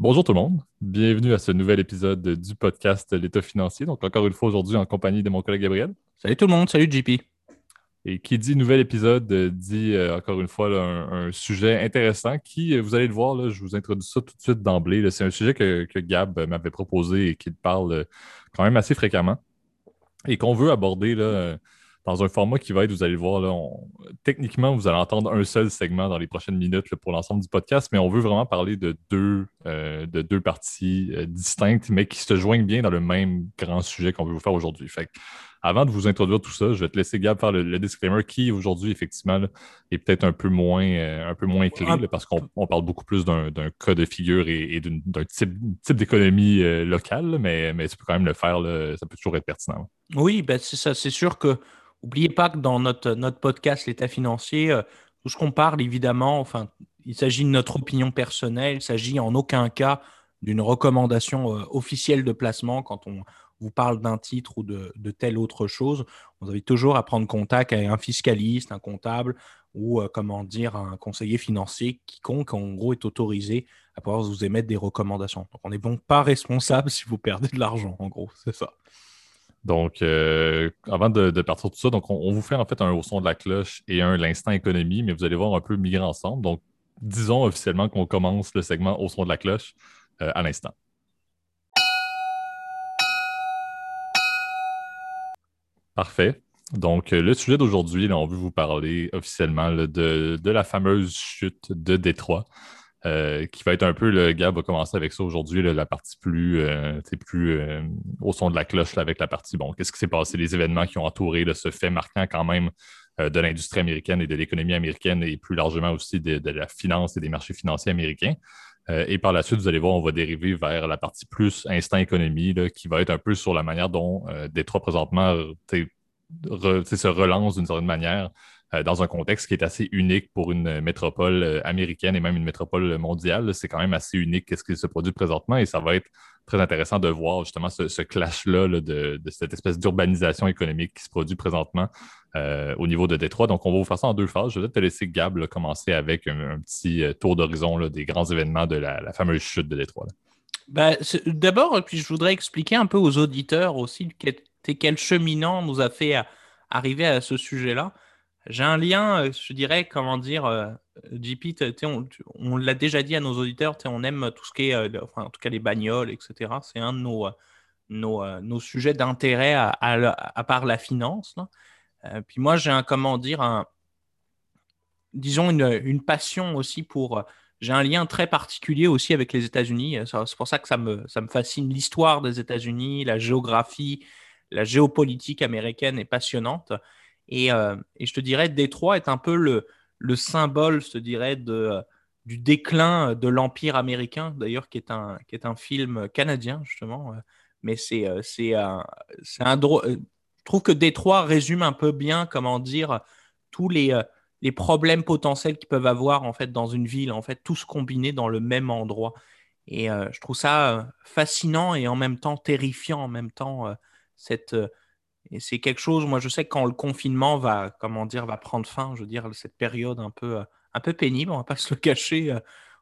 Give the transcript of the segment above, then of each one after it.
Bonjour tout le monde, bienvenue à ce nouvel épisode du podcast L'État financier. Donc encore une fois aujourd'hui en compagnie de mon collègue Gabriel. Salut tout le monde, salut JP. Et qui dit nouvel épisode euh, dit euh, encore une fois un, sujet intéressant qui, euh, vous allez le voir, je vous introduis ça tout de suite d'emblée. C'est un sujet que, Gab m'avait proposé et qu'il parle quand même assez fréquemment et qu'on veut aborder là, dans un format qui va être, vous allez le voir, là, techniquement, vous allez entendre un seul segment dans les prochaines minutes pour l'ensemble du podcast, mais on veut vraiment parler de deux, euh, de deux parties euh, distinctes, mais qui se joignent bien dans le même grand sujet qu'on veut vous faire aujourd'hui. Fait avant de vous introduire tout ça, je vais te laisser Gab faire le, disclaimer qui aujourd'hui, effectivement, est peut-être un peu moins, euh, un peu moins clé parce qu'on parle beaucoup plus d'un cas de figure et, d'un type, type d'économie locale, mais, mais tu peux quand même le faire, ça peut toujours être pertinent. Oui, ben c'est ça. C'est sûr que N'oubliez pas que dans notre, notre podcast L'État financier, euh, tout ce qu'on parle, évidemment, enfin, il s'agit de notre opinion personnelle, il s'agit en aucun cas d'une recommandation euh, officielle de placement quand on vous parle d'un titre ou de, de, telle autre chose. Vous avez toujours à prendre contact avec un fiscaliste, un comptable ou, euh, comment dire, un conseiller financier, quiconque, en gros, est autorisé à pouvoir vous émettre des recommandations. Donc, on n'est donc pas responsable si vous perdez de l'argent, en gros, c'est ça. Donc, euh, avant de, partir de tout ça, on, vous fait en fait un au son de la cloche et un l'instant économie, mais vous allez voir un peu migrer ensemble. Donc, disons officiellement qu'on commence le segment au son de la cloche euh, à l'instant. Parfait. Donc, euh, le sujet d'aujourd'hui, on veut vous parler officiellement de, la fameuse chute de Détroit. Euh, qui va être un peu, le gars va commencer avec ça aujourd'hui, la partie plus, euh, plus euh, au son de la cloche avec la partie, bon, qu'est-ce qui s'est passé, les événements qui ont entouré ce fait marquant quand même de l'industrie américaine et de l'économie américaine et plus largement aussi de, la finance et des marchés financiers américains. et par la suite, vous allez voir, on va dériver vers la partie plus instant économie, qui va être un peu sur la manière dont Détroit présentement se relance d'une certaine manière dans un contexte qui est assez unique pour une métropole euh, américaine et même une métropole mondiale. C'est quand même assez unique ce qui se produit présentement et ça va être très intéressant de voir justement ce, clash-là de, cette espèce d'urbanisation économique qui se produit présentement euh, au niveau de Détroit. Donc, on va vous faire ça en deux phases. Je vais te laisser Gab commencer avec un, petit tour d'horizon des grands événements de la, fameuse chute de Détroit. Ben, d'abord, je voudrais expliquer un peu aux auditeurs aussi quel cheminant nous a fait arriver à ce sujet-là. J'ai un lien, euh, je dirais, comment dire, euh, JP, on, l'a déjà dit à nos auditeurs, on aime tout ce qui est, euh, enfin, en tout cas les bagnoles, etc. C'est un de nos, nos, sujets d'intérêt à, part la finance. puis moi, j'ai un, comment dire, disons, une, passion aussi pour. J'ai un lien très particulier aussi avec les États-Unis. C'est pour ça que ça me fascine. L'histoire des États-Unis, la géographie, la géopolitique américaine est passionnante. Euh, et, je te dirais, Détroit est un peu le, le symbole, je te dirais, du déclin de l'Empire américain, d'ailleurs, qui, est un, qui est un film canadien, justement. Mais c'est euh, c'est un, un Je trouve que Détroit résume un peu bien, comment dire, tous les, euh, les problèmes potentiels qu'ils peuvent avoir, en fait, dans une ville, en fait, tous combinés dans le même endroit. Et je trouve ça fascinant et en même temps terrifiant, en même temps, cette et c'est quelque chose, moi je sais quand le confinement va, comment dire, va prendre fin, je veux dire, cette période un peu, euh, un peu pénible, on va pas se le cacher, euh,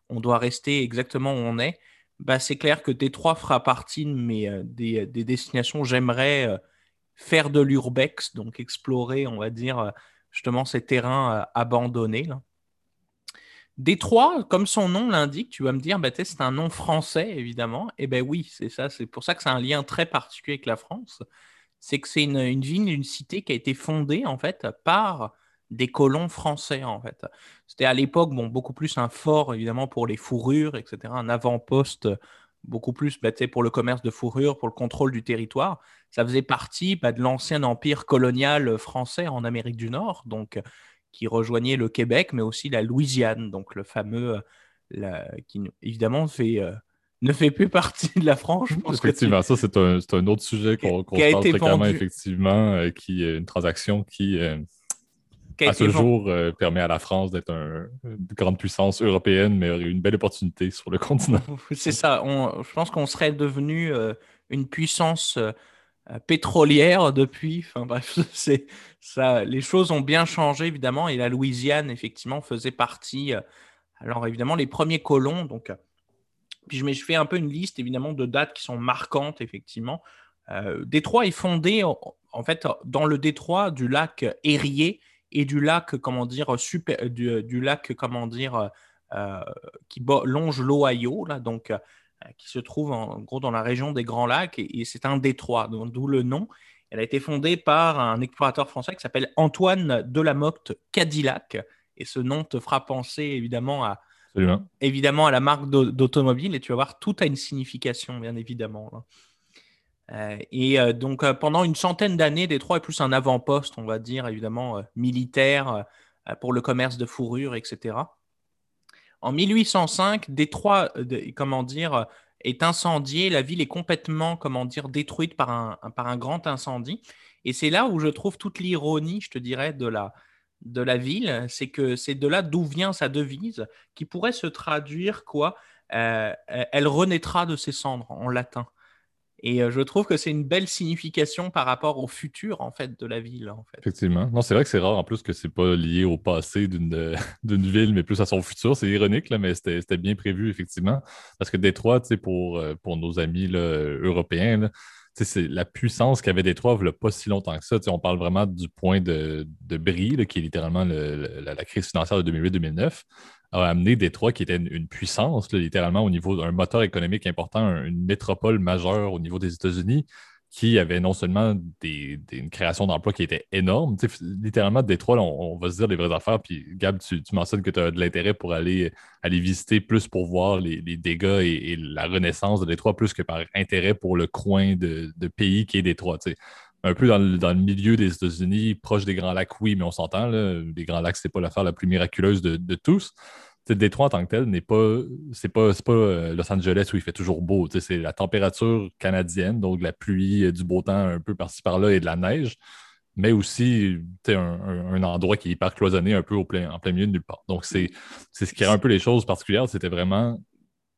on doit rester exactement où on est. Bah, c'est clair que Détroit fera partie euh, des, des, destinations. J'aimerais faire de l'urbex, donc explorer, on va dire, justement ces terrains abandonnés. Détroit, comme son nom l'indique, tu vas me dire, bah, c'est un nom français, évidemment. Eh ben oui, c'est ça. C'est pour ça que c'est un lien très particulier avec la France c'est que c'est une, ville, une cité qui a été fondée en fait par des colons français en fait. C'était à l'époque bon beaucoup plus un fort évidemment pour les fourrures etc. Un avant-poste beaucoup plus bah, pour le commerce de fourrures, pour le contrôle du territoire. Ça faisait partie bah, de l'ancien empire colonial français en Amérique du Nord, donc qui rejoignait le Québec, mais aussi la Louisiane, donc le fameux, qui évidemment fait euh, ne fait plus partie de la France. effectivement, ça, c'est un, un, autre sujet qu'on qu parle fréquemment, effectivement, euh, qui est une transaction qui, euh, à ce jour, euh, permet à la France d'être une grande puissance européenne, mais aurait une belle opportunité sur le continent. C'est ça. On, je pense qu'on serait devenu une puissance pétrolière depuis. Enfin bref, ça. Les choses ont bien changé, évidemment, et la Louisiane, effectivement, faisait partie. alors, évidemment, les premiers colons, donc Puis je, fais un peu une liste évidemment de dates qui sont marquantes effectivement. Euh, Détroit est fondé en, fait dans le détroit du lac Erie et du lac comment dire super, du, lac comment dire euh, qui longe l'Ohio là donc qui se trouve en gros dans la région des Grands Lacs et, c'est un détroit d'où le nom. Elle a été fondée par un explorateur français qui s'appelle Antoine Delamotte Cadillac et ce nom te fera penser évidemment à évidemment à la marque d'automobile et tu vas voir tout a une signification bien évidemment. Euh, et euh, donc, euh, pendant une centaine d'années, Détroit est plus un avant-poste, on va dire, évidemment, militaire pour le commerce de fourrure, etc. En 1805, Détroit, comment dire, est incendié. La ville est complètement, comment dire, détruite par un, par un grand incendie. Et c'est là où je trouve toute l'ironie, je te dirais, de la, de la ville. C'est que c'est de là d'où vient sa devise, qui pourrait se traduire quoi Elle renaîtra de ses cendres en latin. Et euh, je trouve que c'est une belle signification par rapport au futur en fait de la ville. En fait. Effectivement. Non, c'est vrai que c'est rare en plus que c'est pas lié au passé d'une ville, mais plus à son futur. C'est ironique, là, mais c'était bien prévu, effectivement. Parce que Détroit, pour, euh, pour nos amis là, européens, c'est la puissance qu'avait Détroit il n'y pas si longtemps que ça. on parle vraiment du point de, de qui est littéralement la, crise financière de 2008-2009 a amené Détroit, qui était une, puissance, littéralement, au niveau d'un moteur économique important, une métropole majeure au niveau des États-Unis, qui avait non seulement des, une création d'emplois qui était énorme, littéralement, Détroit, on, va se dire les vraies affaires, puis Gab, tu, mentionnes que tu as de l'intérêt pour aller, aller visiter plus pour voir les, dégâts et, la renaissance de Détroit, plus que par intérêt pour le coin de, pays qui est Détroit un peu dans le, milieu des États-Unis, proche des Grands Lacs, oui, mais on s'entend, les Grands Lacs, c'est pas l'affaire la plus miraculeuse de, tous. Détroit en tant que tel n'est pas, c'est pas, pas euh, Los Angeles où il fait toujours beau. C'est la température canadienne, donc la pluie, euh, du beau temps un peu par-ci par-là et de la neige, mais aussi un, un, endroit qui est hyper cloisonné un peu au plein, en plein milieu de nulle part. Donc c'est, ce qui rend un peu les choses particulières. C'était vraiment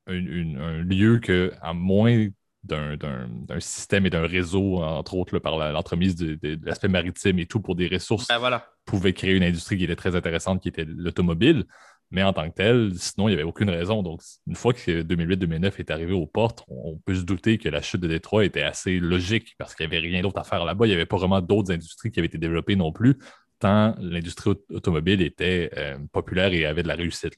un lieu que, à moins d'un système et d'un réseau, entre autres par l'entremise de, l'aspect maritime et tout pour des ressources, ben voilà. pouvait créer une industrie qui était très intéressante, qui était l'automobile. Mais en tant que tel, sinon, il n'y avait aucune raison. Donc, une fois que 2008-2009 est arrivé aux portes, on, peut se douter que la chute de Détroit était assez logique parce qu'il n'y avait rien d'autre à faire là-bas. Il n'y avait pas vraiment d'autres industries qui avaient été développées non plus, tant l'industrie automobile était euh, populaire et avait de la réussite.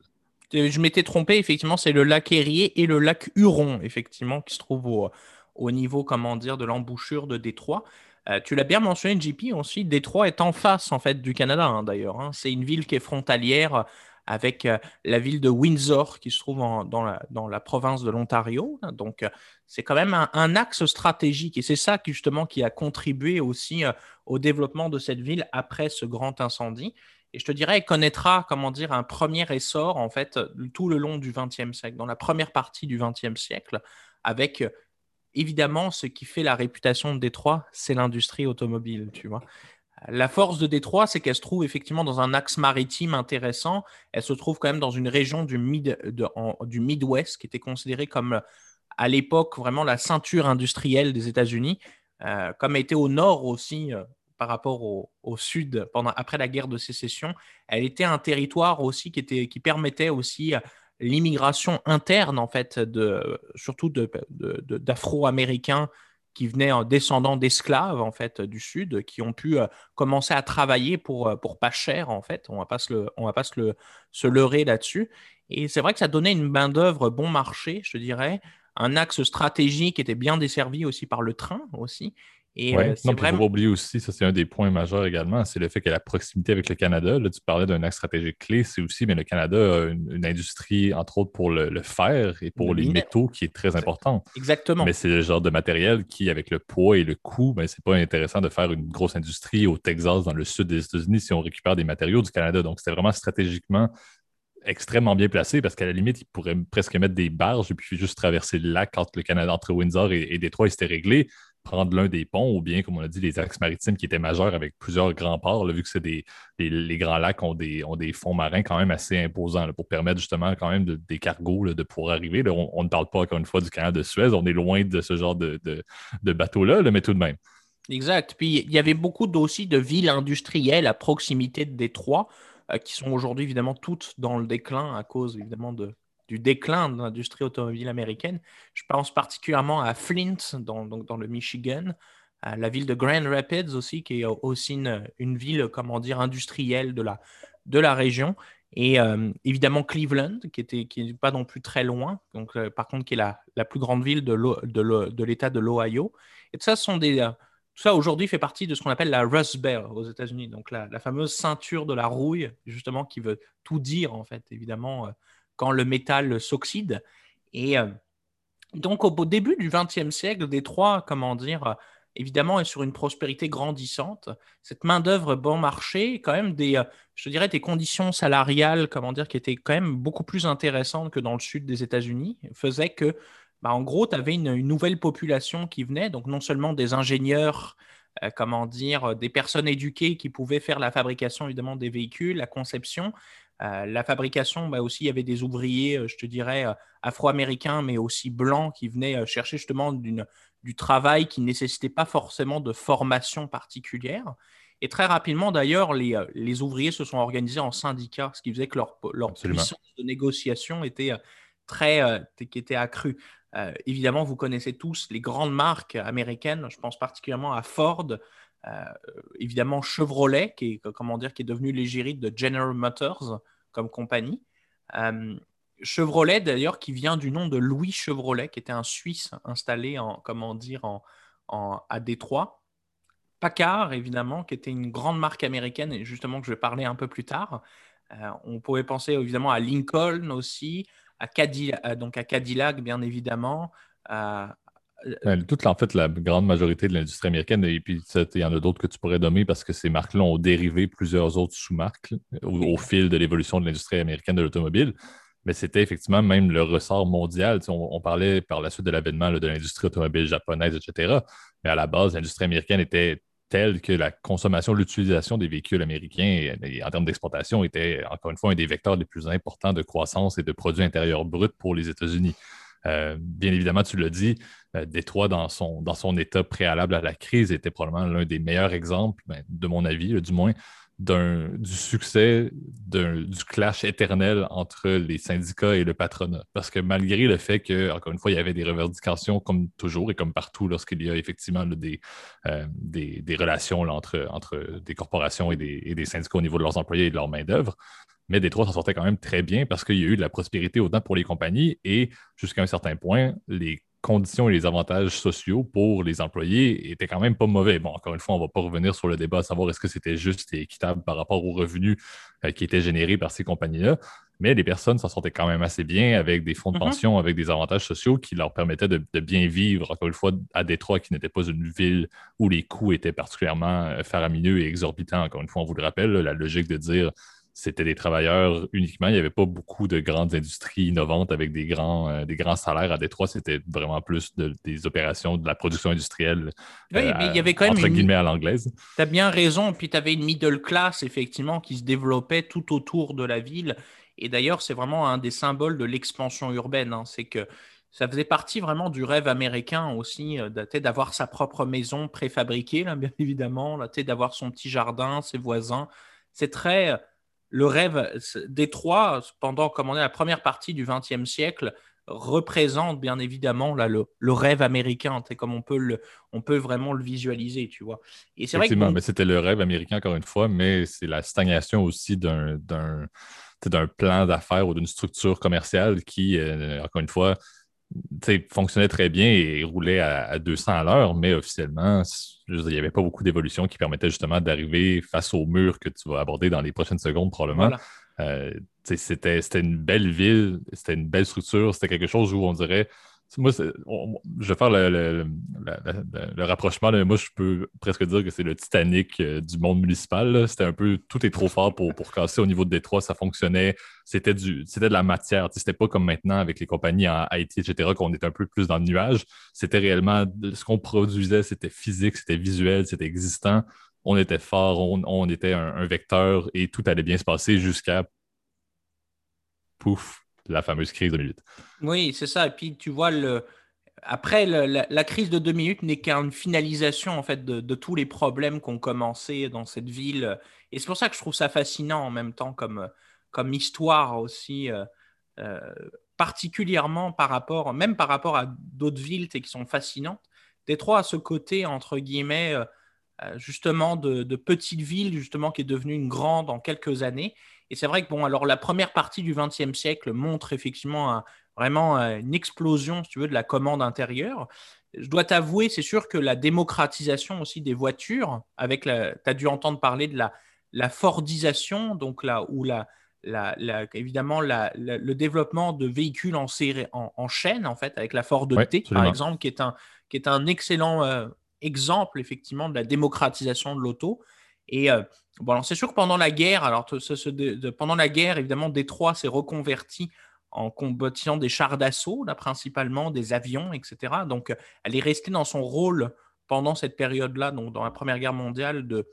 Je m'étais trompé, effectivement, c'est le lac Erie et le lac Huron, effectivement, qui se trouvent au, niveau, comment dire, de l'embouchure de Détroit. Euh, tu l'as bien mentionné, JP, ensuite, Détroit est en face, en fait, du Canada, hein, d'ailleurs. Hein. C'est une ville qui est frontalière avec euh, la ville de Windsor, qui se trouve dans, la, province de l'Ontario. Donc, euh, c'est quand même un, axe stratégique. Et c'est ça, justement, qui a contribué aussi au développement de cette ville après ce grand incendie. Et je te dirais, elle connaîtra, comment dire, un premier essor, en fait, tout le long du XXe siècle, dans la première partie du XXe siècle, avec évidemment ce qui fait la réputation de Détroit, c'est l'industrie automobile, tu vois. La force de Détroit, c'est qu'elle se trouve effectivement dans un axe maritime intéressant. Elle se trouve quand même dans une région du, mid, du Midwest qui était considérée comme à l'époque vraiment la ceinture industrielle des États-Unis, euh, comme était au nord aussi euh, par rapport au, sud pendant, après la guerre de sécession, elle était un territoire aussi qui, était, qui permettait aussi euh, l'immigration interne, en fait, de, surtout d'Afro-Américains qui venaient en descendant d'esclaves, en fait, du Sud, qui ont pu euh, commencer à travailler pour, euh, pour pas cher, en fait. On va pas se, le, on va pas se, le, se leurrer là-dessus. Et c'est vrai que ça donnait une main-d'œuvre bon marché, je dirais, un axe stratégique était bien desservi aussi par le train aussi. Et ouais. Euh, non, vraiment... faut oublier aussi, ça c'est un des points majeurs également, c'est le fait que la proximité avec le Canada, là, tu parlais d'un axe stratégique clé, c'est aussi, mais le Canada a une, industrie, entre autres, pour le, fer et pour les métaux qui est très importante. Exactement. Mais c'est le genre de matériel qui, avec le poids et le coût, ben, c'est pas intéressant de faire une grosse industrie au Texas, dans le sud des États-Unis, si on récupère des matériaux du Canada. Donc, c'était vraiment stratégiquement extrêmement bien placé parce qu'à la limite, il pourrait presque mettre des barges et puis juste traverser le lac entre le Canada, entre Windsor et, et Détroit, et c'était réglé prendre l'un des ponts ou bien, comme on a dit, les axes maritimes qui étaient majeurs avec plusieurs grands ports, vu que c'est les, grands lacs ont des, ont des fonds marins quand même assez imposants pour permettre justement quand même des cargos de pouvoir arriver. on, ne parle pas encore une fois du canal de Suez, on est loin de ce genre de, de, bateau-là, mais tout de même. Exact. Puis il y avait beaucoup aussi de villes industrielles à proximité de Détroit, euh, qui sont aujourd'hui évidemment toutes dans le déclin à cause évidemment de, du déclin de l'industrie automobile américaine. Je pense particulièrement à Flint, dans, le Michigan, à la ville de Grand Rapids aussi, qui est aussi une, ville, comment dire, industrielle de la, région. Et euh, évidemment Cleveland, qui n'est pas non plus très loin, donc, euh, par contre qui est la, plus grande ville de, l'État de l'Ohio. Et ça, euh, tout ça aujourd'hui fait partie de ce qu'on appelle la Rust Belt aux États-Unis, donc la, la, fameuse ceinture de la rouille, justement, qui veut tout dire, en fait, évidemment, quand le métal s'oxyde. Et donc au début du XXe siècle, Détroit, comment dire, évidemment, est sur une prospérité grandissante. Cette main-d'œuvre bon marché, quand même des, euh, je dirais, des conditions salariales, comment dire, qui étaient quand même beaucoup plus intéressantes que dans le sud des États-Unis, faisaient que, bah, en gros, tu avais une, nouvelle population qui venait, donc non seulement des ingénieurs, euh, comment dire, des personnes éduquées qui pouvaient faire la fabrication, évidemment, des véhicules, la conception, euh, la fabrication, bah aussi, il y avait des ouvriers, je te dirais, afro-américains, mais aussi blancs, qui venaient chercher justement du travail qui ne nécessitait pas forcément de formation particulière. Et très rapidement, d'ailleurs, les, euh, les, ouvriers se sont organisés en syndicats, ce qui faisait que leur, leur puissance de négociation était euh, très euh, qui était accrue. Évidemment, vous connaissez tous les grandes marques américaines. Je pense particulièrement à Ford, évidemment Chevrolet, qui est, comment dire, qui est devenu l'égérie de General Motors comme compagnie. Chevrolet, d'ailleurs, qui vient du nom de Louis Chevrolet, qui était un Suisse installé en, comment dire, en, à Détroit. Packard, évidemment, qui était une grande marque américaine, et justement que je vais parler un peu plus tard. Euh, on pouvait penser évidemment à Lincoln aussi, à Cadillac, donc à Cadillac bien évidemment. Euh, toute en fait la grande majorité de l'industrie américaine, et puis il y en a d'autres que tu pourrais nommer parce que ces marques-là ont dérivé plusieurs autres sous-marques au, fil de l'évolution de l'industrie américaine de l'automobile mais c'était effectivement même le ressort mondial. On, parlait par la suite de l'avènement de l'industrie automobile japonaise, etc. Mais à la base, l'industrie américaine était telle que la consommation, l'utilisation des véhicules américains en termes d'exportation était, encore une fois, un des vecteurs les plus importants de croissance et de produits intérieurs bruts pour les États-Unis. Euh, bien évidemment, tu l'as dit, euh, Détroit, dans son, dans son état préalable à la crise, était probablement l'un des meilleurs exemples, ben, de mon avis, du moins, du succès du clash éternel entre les syndicats et le patronat. Parce que malgré le fait que, encore une fois, il y avait des revendications comme toujours et comme partout lorsqu'il y a effectivement des, euh, des, relations entre, entre des corporations et des, et des, syndicats au niveau de leurs employés et de leur main-d'œuvre. Mais Détroit s'en sortait quand même très bien parce qu'il y a eu de la prospérité autant pour les compagnies et jusqu'à un certain point, les conditions et les avantages sociaux pour les employés étaient quand même pas mauvais. Bon, encore une fois, on ne va pas revenir sur le débat à savoir est-ce que c'était juste et équitable par rapport aux revenus euh, qui étaient générés par ces compagnies-là, mais les personnes s'en sortaient quand même assez bien avec des fonds de mm-hmm. pension, avec des avantages sociaux qui leur permettaient de, bien vivre, encore une fois, à Détroit, qui n'était pas une ville où les coûts étaient particulièrement euh, faramineux et exorbitants. Encore une fois, on vous le rappelle, la logique de dire c'était des travailleurs uniquement. Il n'y avait pas beaucoup de grandes industries innovantes avec des grands, euh, des grands salaires à Détroit. C'était vraiment plus des opérations de la production industrielle. Oui, mais il y avait quand même. Entre guillemets à l'anglaise. Tu as bien raison. Puis tu avais une middle class, effectivement, qui se développait tout autour de la ville. Et d'ailleurs, c'est vraiment un des symboles de l'expansion urbaine. Hein. C'est que ça faisait partie vraiment du rêve américain aussi, euh, d'avoir sa propre maison préfabriquée, bien évidemment, d'avoir son petit jardin, ses voisins. C'est très le rêve Détroit, pendant comment la première partie du XXe siècle, représente bien évidemment là, le, rêve américain, comme on peut, le, on peut vraiment le visualiser, tu vois. Et c'est vrai que, mais c'était le rêve américain encore une fois, mais c'est la stagnation aussi d'un d'un plan d'affaires ou d'une structure commerciale qui, euh, encore une fois, fonctionnait très bien et roulait à, 200 à l'heure, mais officiellement, il n'y avait pas beaucoup d'évolution qui permettait justement d'arriver face au mur que tu vas aborder dans les prochaines secondes probablement. Euh, c'était une belle ville, c'était une belle structure, c'était quelque chose où on dirait moi, je vais faire le, rapprochement. Moi, je peux presque dire que c'est le Titanic euh, du monde municipal. C'était un peu tout est trop fort pour, pour casser au niveau de Détroit. Ça fonctionnait. C'était de la matière. C'était pas comme maintenant avec les compagnies en IT, etc., qu'on est un peu plus dans le nuage. C'était réellement ce qu'on produisait, c'était physique, c'était visuel, c'était existant. On était fort, on, était un vecteur et tout allait bien se passer jusqu'à pouf, la fameuse crise de 2008. Oui, c'est ça. Et puis, tu vois, le... après, la, crise de 2008 n'est qu'une finalisation en fait de, tous les problèmes qu'on commencé dans cette ville. Et c'est pour ça que je trouve ça fascinant en même temps comme, comme histoire aussi. Euh, euh, particulièrement par rapport, même par rapport à d'autres villes qui sont fascinantes, Détroit a ce côté, entre guillemets, justement, de, de, petite ville, justement, qui est devenue une grande en quelques années. Et c'est vrai que, bon, alors la première partie du XXe siècle montre effectivement vraiment une explosion, si tu veux, de la commande intérieure je dois t'avouer, c'est sûr que la démocratisation aussi des voitures, avec tu as dû entendre parler de la, la Fordisation, donc là où la, la, évidemment le développement de véhicules en, série, en, chaîne, en fait, avec la Ford T, par exemple, qui est un, qui est un excellent euh, exemple, effectivement, de la démocratisation de l'auto. Et euh, bon, c'est sûr que pendant la guerre, alors pendant la guerre, évidemment, Détroit s'est reconverti en combattant des chars d'assaut, principalement des avions, etc. Donc, euh, elle est restée dans son rôle pendant cette période-là, donc dans la Première Guerre mondiale, de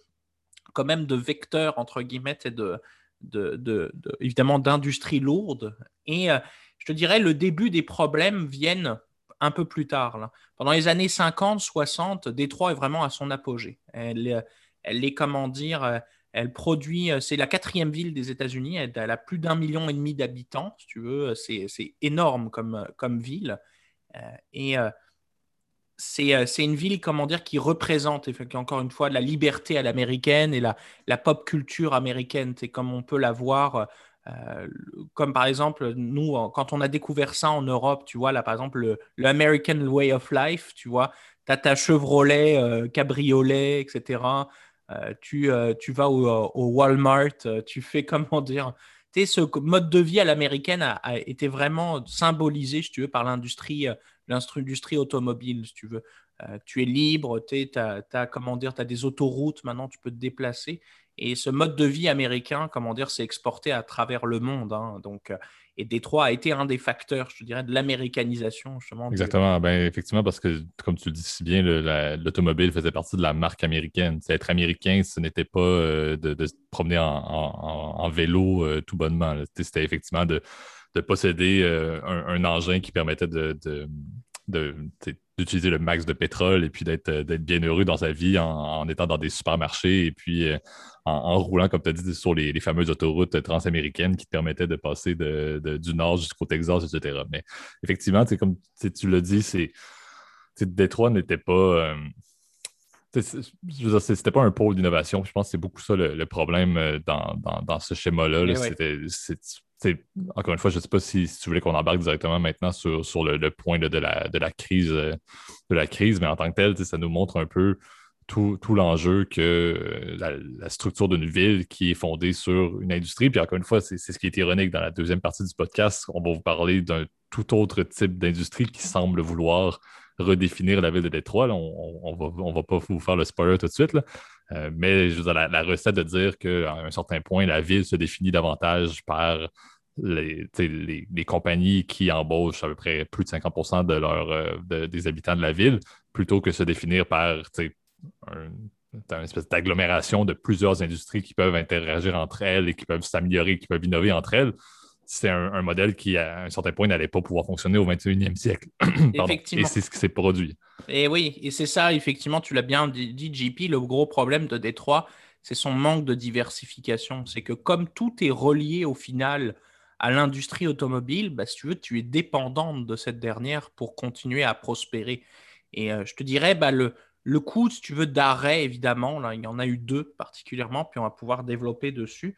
quand même de vecteur, entre guillemets, et de, de, évidemment d'industrie lourde. Et euh, je te dirais, le début des problèmes viennent un peu plus tard. Pendant les années 50, 60, Détroit est vraiment à son apogée. Elle, elle est, comment dire, elle produit, euh, c'est la quatrième ville des États-Unis. Elle, a plus d'un million et demi d'habitants, si tu veux. C'est, énorme comme, euh, comme ville. Euh, et c'est, une ville, comment dire, qui représente, encore une fois, la liberté à l'américaine et la, la pop culture américaine. C'est comme on peut la voir. comme par exemple, nous, quand on a découvert ça en Europe, tu vois, là, par exemple, le, American Way of Life, tu vois, tu ta Chevrolet, cabriolet, etc. Euh, tu, euh, tu vas au, euh, Walmart, tu fais comment dire. Ce mode de vie à l'américaine a, été vraiment symbolisé, si tu veux, par l'industrie, l'industrie automobile, tu veux. tu es libre, tu as, comment as des autoroutes, maintenant tu peux te déplacer. Et ce mode de vie américain, comment dire, s'est exporté à travers le monde. Hein. Donc, et Détroit a été un des facteurs, je dirais, de l'américanisation, justement. Exactement. Ben, effectivement, parce que, comme tu le dis si bien, l'automobile faisait partie de la marque américaine. être américain, ce n'était pas euh, de, se promener en, vélo euh, tout bonnement. C'était effectivement de, posséder euh, un, engin qui permettait de, d'utiliser le max de pétrole et puis d'être bien heureux dans sa vie en, étant dans des supermarchés et puis en, roulant, comme tu as dit, sur les, fameuses autoroutes transaméricaines qui te permettaient de passer du nord jusqu'au Texas, etc. Mais effectivement, comme tu l'as dit, c'est Détroit n'était pas. Euh, c'était pas un pôle d'innovation. Je pense que c'est beaucoup ça le, problème euh, dans, ce schéma-là. Encore une fois, je ne sais pas si, tu voulais qu'on embarque directement maintenant sur, le, point de, la, crise, euh, de la crise, mais en tant que tel, ça nous montre un peu tout, l'enjeu que euh, la, structure d'une ville qui est fondée sur une industrie. Puis encore une fois, c'est ce qui est ironique dans la deuxième partie du podcast. On va vous parler d'un tout autre type d'industrie qui semble vouloir redéfinir la ville de Détroit. on ne va, pas vous faire le spoiler tout de suite. Euh, mais je la, recette de dire qu'à un certain point, la ville se définit davantage par les, compagnies qui embauchent à peu près plus de 50 de leur, euh, des habitants de la ville, plutôt que se définir par une espèce d'agglomération de plusieurs industries qui peuvent interagir entre elles et qui peuvent s'améliorer, qui peuvent innover entre elles. C'est un, modèle qui, à un certain point, n'allait pas pouvoir fonctionner au 21e siècle. et c'est ce qui s'est produit. Et oui, et c'est ça, effectivement, tu l'as bien dit, JP, le gros problème de Détroit, c'est son manque de diversification. C'est que comme tout est relié au final à l'industrie automobile, bah, si tu veux, tu es dépendante de cette dernière pour continuer à prospérer. Et euh, je te dirais, bah, le, le coup, si tu veux, d'arrêt, évidemment, là, il y en a eu deux particulièrement, puis on va pouvoir développer dessus.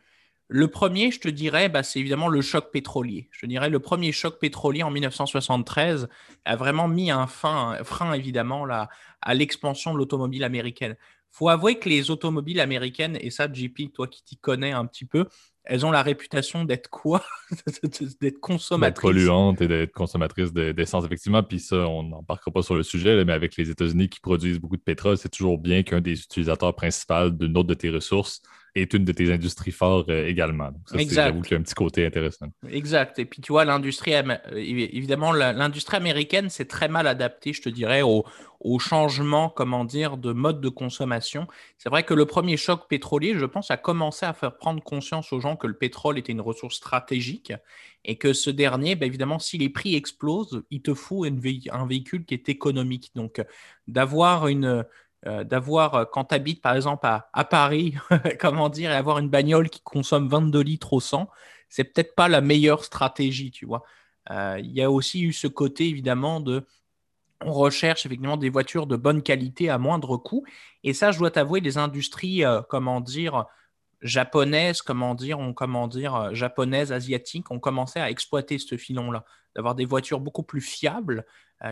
Le premier, je te dirais, bah, c'est évidemment le choc pétrolier. Je dirais le premier choc pétrolier en 1973 a vraiment mis un, fin, un frein, évidemment, là, à l'expansion de l'automobile américaine. Faut avouer que les automobiles américaines, et ça, JP, toi qui t'y connais un petit peu, elles ont la réputation d'être quoi? D'être consommatrices. D'être polluantes et d'être consommatrices d'essence, effectivement. Puis ça, on n'en parlera pas sur le sujet, mais avec les États-Unis qui produisent beaucoup de pétrole, c'est toujours bien qu'un des utilisateurs principaux d'une autre de tes ressources est une de tes industries fortes euh, également. Donc ça, j'avoue qu'il y a un petit côté intéressant. Exact. Et puis tu vois, l'industrie, évidemment, l'industrie américaine s'est très mal adaptée, je te dirais, au, au, changement, comment dire, de mode de consommation. C'est vrai que le premier choc pétrolier, je pense, a commencé à faire prendre conscience aux gens que le pétrole était une ressource stratégique et que ce dernier, ben, évidemment, si les prix explosent, il te faut un véhicule qui est économique. Donc, d'avoir une euh, d'avoir, euh, quand tu habites par exemple à, Paris, comment dire, et avoir une bagnole qui consomme 22 litres au 100, c'est peut-être pas la meilleure stratégie, tu vois. il y a aussi eu ce côté évidemment de on recherche effectivement des voitures de bonne qualité à moindre coût. Et ça, je dois t'avouer, les industries, comment dire, japonaises, comment dire, on, comment dire, japonaises, asiatiques, ont commencé à exploiter ce filon-là, d'avoir des voitures beaucoup plus fiables,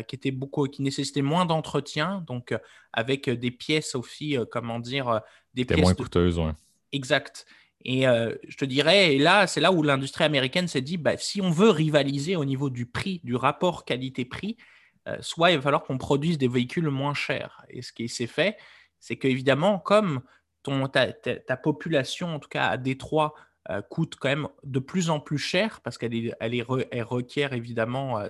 qui étaient beaucoup, qui nécessitaient moins d'entretien, donc avec des pièces aussi, comment dire, des pièces moins coûteuses, oui. Exact. Et euh, je te dirais, et là, c'est là où l'industrie américaine s'est dit, bah, si on veut rivaliser au niveau du prix, du rapport qualité-prix, euh, soit il va falloir qu'on produise des véhicules moins chers. Et ce qui s'est fait, c'est qu'évidemment, comme ton, ta, population, en tout cas à Détroit, euh, coûte quand même de plus en plus cher parce qu'elle est, elle, est elle requiert évidemment,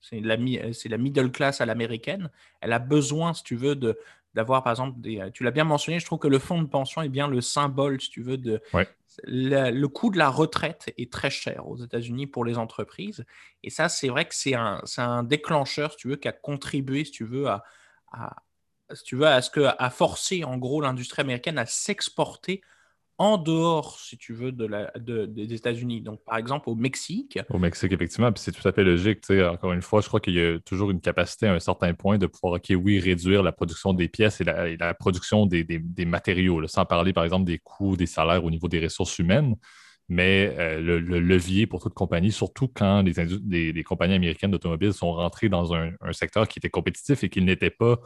c'est la, la middle class à l'américaine. Elle a besoin, si tu veux, de, d'avoir, par exemple, des, tu l'as bien mentionné, je trouve que le fonds de pension est bien le symbole, si tu veux, de le coût de la retraite est très cher aux États-Unis pour les entreprises. Et ça, c'est vrai que c'est un, un, déclencheur, si tu veux, qui a contribué, si tu veux, à, à si tu veux, à ce que, forcer en gros l'industrie américaine à s'exporter en dehors, si tu veux, de la, des États-Unis. Donc, par exemple, au Mexique. Au Mexique, effectivement. Puis c'est tout à fait logique. Encore une fois, je crois qu'il y a toujours une capacité à un certain point de pouvoir, OK, oui, réduire la production des pièces et la, production des, matériaux, sans parler, par exemple, des coûts, des salaires au niveau des ressources humaines. Mais euh, le, levier pour toute compagnie, surtout quand les, compagnies américaines d'automobiles sont rentrées dans un, un secteur qui était compétitif et qui n'était pas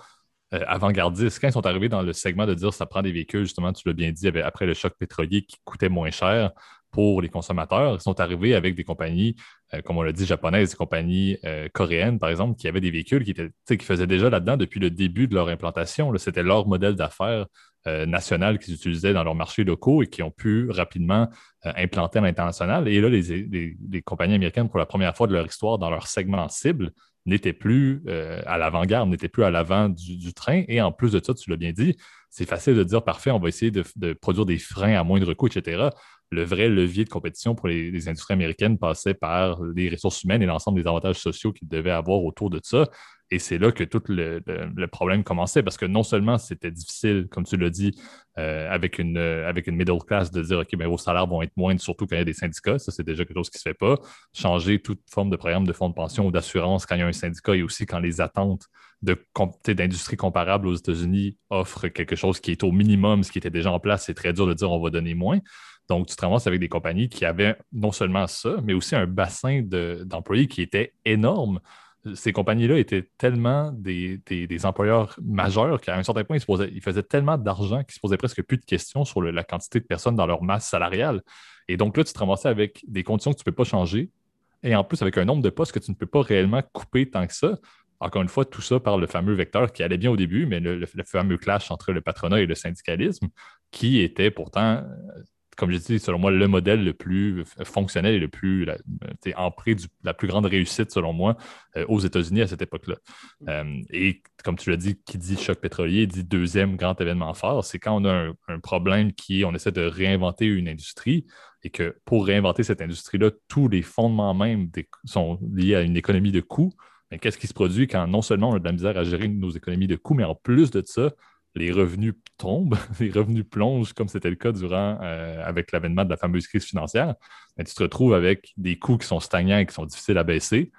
euh, avant-gardistes. Quand ils sont arrivés dans le segment de dire ça prend des véhicules, justement, tu l'as bien dit, après le choc pétrolier qui coûtait moins cher pour les consommateurs, ils sont arrivés avec des compagnies, euh, comme on l'a dit, japonaises, des compagnies euh, coréennes, par exemple, qui avaient des véhicules qui, étaient, qui faisaient déjà là-dedans depuis le début de leur implantation. C'était leur modèle d'affaires national qu'ils utilisaient dans leurs marchés locaux et qui ont pu rapidement implanter à l'international. Et là, les, compagnies américaines, pour la première fois de leur histoire, dans leur segment cible, n'était plus euh, à l'avant-garde, n'était plus à l'avant du, train. Et en plus de ça, tu l'as bien dit, c'est facile de dire parfait, on va essayer de, produire des freins à moindre coût, etc. Le vrai levier de compétition pour les, industries américaines passait par les ressources humaines et l'ensemble des avantages sociaux qu'ils devaient avoir autour de ça. Et c'est là que tout le, problème commençait parce que non seulement c'était difficile, comme tu l'as dit, euh, avec, une, euh, avec une middle class de dire OK, mais ben, vos salaires vont être moindres, surtout quand il y a des syndicats. Ça, c'est déjà quelque chose qui ne se fait pas. Changer toute forme de programme de fonds de pension ou d'assurance quand il y a un syndicat et aussi quand les attentes d'industrie comparable aux États-Unis offrent quelque chose qui est au minimum, ce qui était déjà en place, c'est très dur de dire on va donner moins. Donc, tu te ramasses avec des compagnies qui avaient non seulement ça, mais aussi un bassin d'employés qui était énorme ces compagnies-là étaient tellement des, employeurs majeurs qu'à un certain point, ils, faisaient tellement d'argent qu'ils se posaient presque plus de questions sur la quantité de personnes dans leur masse salariale. Et donc là, tu te ramassais avec des conditions que tu ne peux pas changer et en plus avec un nombre de postes que tu ne peux pas réellement couper tant que ça. Encore une fois, tout ça par le fameux vecteur qui allait bien au début, mais le fameux clash entre le patronat et le syndicalisme, qui était pourtant comme je dis, selon moi, le modèle le plus fonctionnel et le plus ancré de la plus grande réussite, selon moi, euh, aux États-Unis à cette époque-là. Euh, et comme tu l'as dit, qui dit choc pétrolier dit deuxième grand événement fort, c'est quand on a un, problème qui est, on essaie de réinventer une industrie et que pour réinventer cette industrie-là, tous les fondements même sont liés à une économie de coûts. Mais qu'est-ce qui se produit quand non seulement on a de la misère à gérer nos économies de coûts, mais en plus de ça, les revenus tombent, les revenus plongent, comme c'était le cas durant, euh, avec l'avènement de la fameuse crise financière, mais tu te retrouves avec des coûts qui sont stagnants et qui sont difficiles à baisser,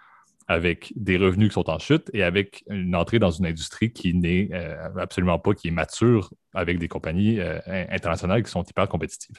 avec des revenus qui sont en chute et avec une entrée dans une industrie qui n'est euh, absolument pas, qui est mature, avec des compagnies euh, internationales qui sont hyper compétitives.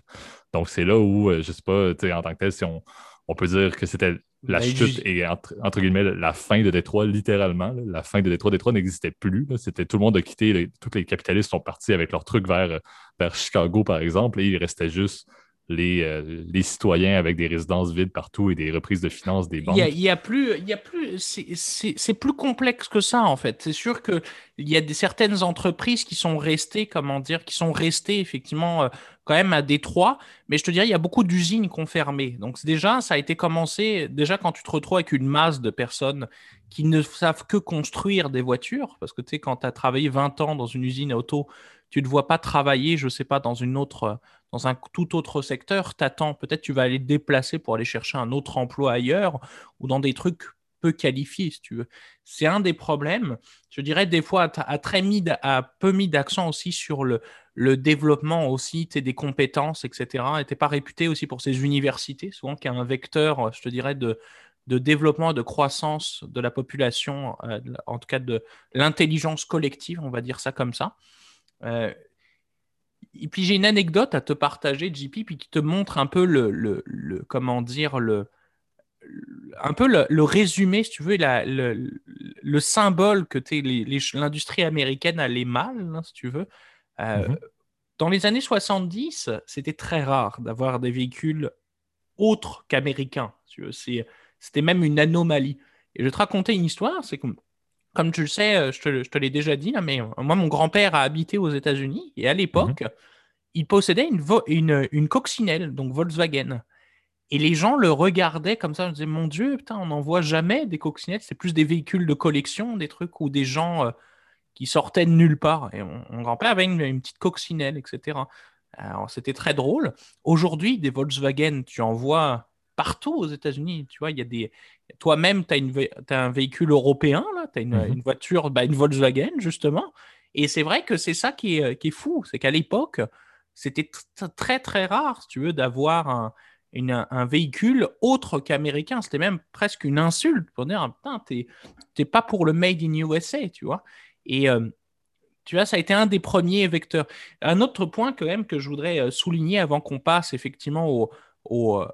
Donc, c'est là où, je ne sais pas, en tant que tel, si on, on peut dire que c'était la chute et entre, guillemets la fin de Détroit, littéralement. la fin de Détroit. Détroit n'existait plus. C'était tout le monde a quitté. tous les capitalistes sont partis avec leurs trucs vers, vers Chicago, par exemple, et il restait juste les, euh, les, citoyens avec des résidences vides partout et des reprises de finances des banques. Il y a, plus, il y a plus, c'est plus complexe que ça en fait. C'est sûr que il y a des, certaines entreprises qui sont restées, comment dire, qui sont restées effectivement euh, quand même à Détroit, mais je te dirais il y a beaucoup d'usines qui ont fermé. Donc déjà, ça a été commencé déjà quand tu te retrouves avec une masse de personnes qui ne savent que construire des voitures, parce que tu sais quand tu as travaillé 20 ans dans une usine auto, tu ne vois pas travailler, je ne sais pas, dans une autre dans un tout autre secteur, t'attends, peut-être tu vas aller te déplacer pour aller chercher un autre emploi ailleurs ou dans des trucs peu qualifiés, si tu veux. C'est un des problèmes. Je dirais des fois, à, très mis, à peu mis d'accent aussi sur le, développement aussi des compétences, etc. Et t'es pas réputé aussi pour ces universités, souvent qui a un vecteur, je te dirais, de, de développement de croissance de la population, euh, en tout cas de l'intelligence collective, on va dire ça comme ça. Euh, puis j'ai une anecdote à te partager, JP, puis qui te montre un peu le, le, comment dire, le, un peu le, résumé, si tu veux, la, le, symbole que l'industrie américaine allait mal, hein, si tu veux. Euh, mm-hmm. Dans les années 70, c'était très rare d'avoir des véhicules autres qu'américains. C'était même une anomalie. Et je vais te raconter une histoire, c'est comme, comme tu le sais, euh, je te, l'ai déjà dit, mais euh, moi, mon grand-père a habité aux États-Unis et à l'époque, mhm. il possédait une, une, une, coccinelle, donc Volkswagen. Et les gens le regardaient comme ça, je disais, mon Dieu, putain, on n'en voit jamais des coccinelles, c'est plus des véhicules de collection, des trucs où des gens qui sortait de nulle part. Et mon, grand-père avait une, petite coccinelle, etc. Alors, c'était très drôle. Aujourd'hui, des Volkswagen, tu en vois partout aux États-Unis. Tu vois, il y a des. Toi-même, tu as, un véhicule européen, là. Tu as mhm. une, voiture, bah, une Volkswagen, justement. Et c'est vrai que c'est ça qui est, qui est fou. C'est qu'à l'époque, c'était très, très rare, si tu veux, d'avoir un, un véhicule autre qu'américain. C'était même presque une insulte pour dire Putain, t'es pas pour le Made in USA, tu vois. Et euh, tu vois, ça a été un des premiers vecteurs. Un autre point quand même que je voudrais euh, souligner avant qu'on passe effectivement au, au